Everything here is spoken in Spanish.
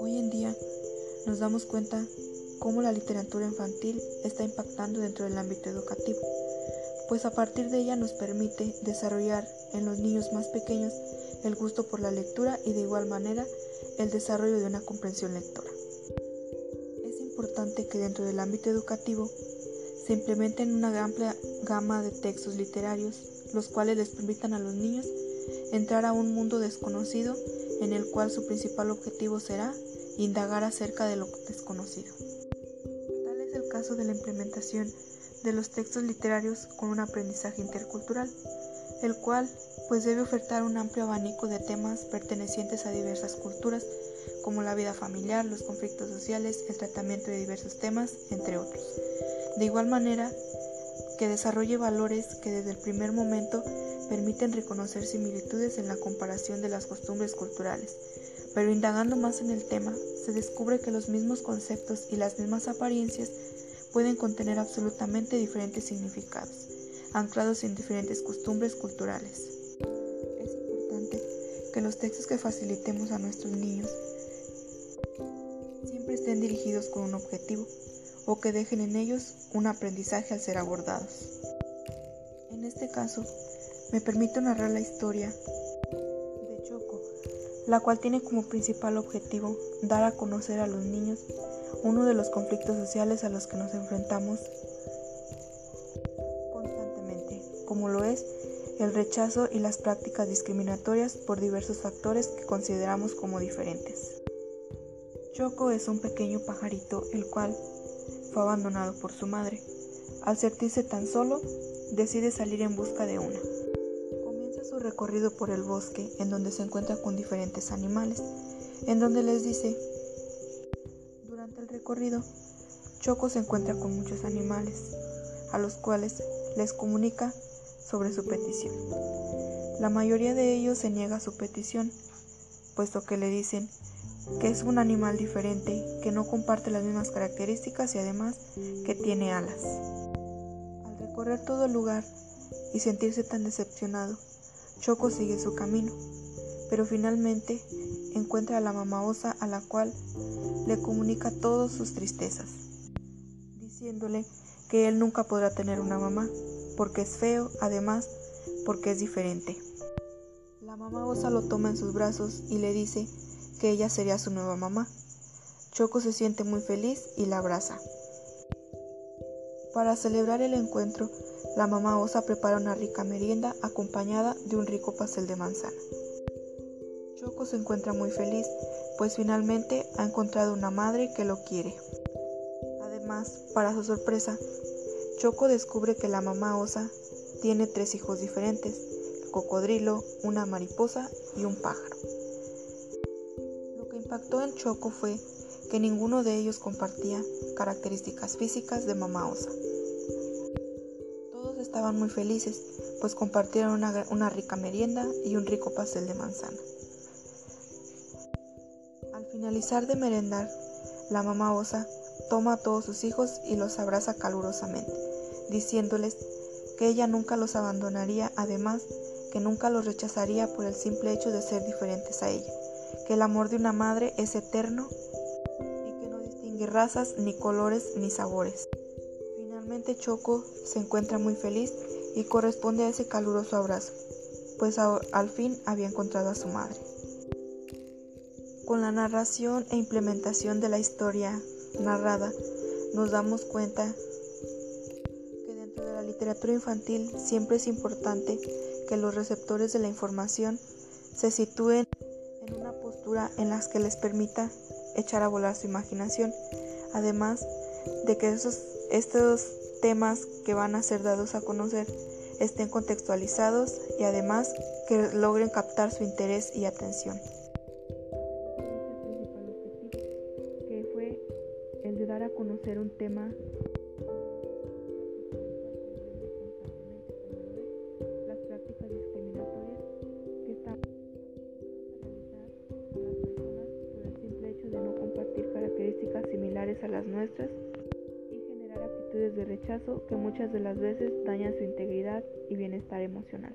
Hoy en día nos damos cuenta cómo la literatura infantil está impactando dentro del ámbito educativo, pues a partir de ella nos permite desarrollar en los niños más pequeños el gusto por la lectura y de igual manera el desarrollo de una comprensión lectora. Es importante que dentro del ámbito educativo se implementen una amplia gama de textos literarios, los cuales les permitan a los niños entrar a un mundo desconocido en el cual su principal objetivo será indagar acerca de lo desconocido. Tal es el caso de la implementación de los textos literarios con un aprendizaje intercultural, el cual pues debe ofertar un amplio abanico de temas pertenecientes a diversas culturas, como la vida familiar, los conflictos sociales, el tratamiento de diversos temas, entre otros. De igual manera, que desarrolle valores que desde el primer momento permiten reconocer similitudes en la comparación de las costumbres culturales, pero indagando más en el tema, se descubre que los mismos conceptos y las mismas apariencias pueden contener absolutamente diferentes significados, anclados en diferentes costumbres culturales. Es importante que los textos que facilitemos a nuestros niños siempre estén dirigidos con un objetivo o que dejen en ellos un aprendizaje al ser abordados. En este caso, me permito narrar la historia de Choco, la cual tiene como principal objetivo dar a conocer a los niños uno de los conflictos sociales a los que nos enfrentamos constantemente, como lo es el rechazo y las prácticas discriminatorias por diversos factores que consideramos como diferentes. Choco es un pequeño pajarito el cual abandonado por su madre. Al sentirse tan solo, decide salir en busca de una. Comienza su recorrido por el bosque, en donde se encuentra con diferentes animales, en donde les dice, durante el recorrido, Choco se encuentra con muchos animales, a los cuales les comunica sobre su petición. La mayoría de ellos se niega a su petición, puesto que le dicen que es un animal diferente, que no comparte las mismas características y además que tiene alas. Al recorrer todo el lugar y sentirse tan decepcionado, Choco sigue su camino, pero finalmente encuentra a la mamá osa a la cual le comunica todas sus tristezas, diciéndole que él nunca podrá tener una mamá, porque es feo, además porque es diferente. La mamá osa lo toma en sus brazos y le dice que ella sería su nueva mamá. Choco se siente muy feliz y la abraza. Para celebrar el encuentro, la mamá osa prepara una rica merienda acompañada de un rico pastel de manzana. Choco se encuentra muy feliz, pues finalmente ha encontrado una madre que lo quiere. Además, para su sorpresa, Choco descubre que la mamá osa tiene tres hijos diferentes, el cocodrilo, una mariposa y un pájaro impactó en Choco fue que ninguno de ellos compartía características físicas de mamá osa. Todos estaban muy felices, pues compartieron una, una rica merienda y un rico pastel de manzana. Al finalizar de merendar, la mamá osa toma a todos sus hijos y los abraza calurosamente, diciéndoles que ella nunca los abandonaría, además que nunca los rechazaría por el simple hecho de ser diferentes a ella que el amor de una madre es eterno y que no distingue razas, ni colores, ni sabores. Finalmente Choco se encuentra muy feliz y corresponde a ese caluroso abrazo, pues al fin había encontrado a su madre. Con la narración e implementación de la historia narrada, nos damos cuenta que dentro de la literatura infantil siempre es importante que los receptores de la información se sitúen en las que les permita echar a volar su imaginación, además de que esos, estos temas que van a ser dados a conocer estén contextualizados y además que logren captar su interés y atención. que fue el de dar a conocer un tema a las nuestras y generar actitudes de rechazo que muchas de las veces dañan su integridad y bienestar emocional.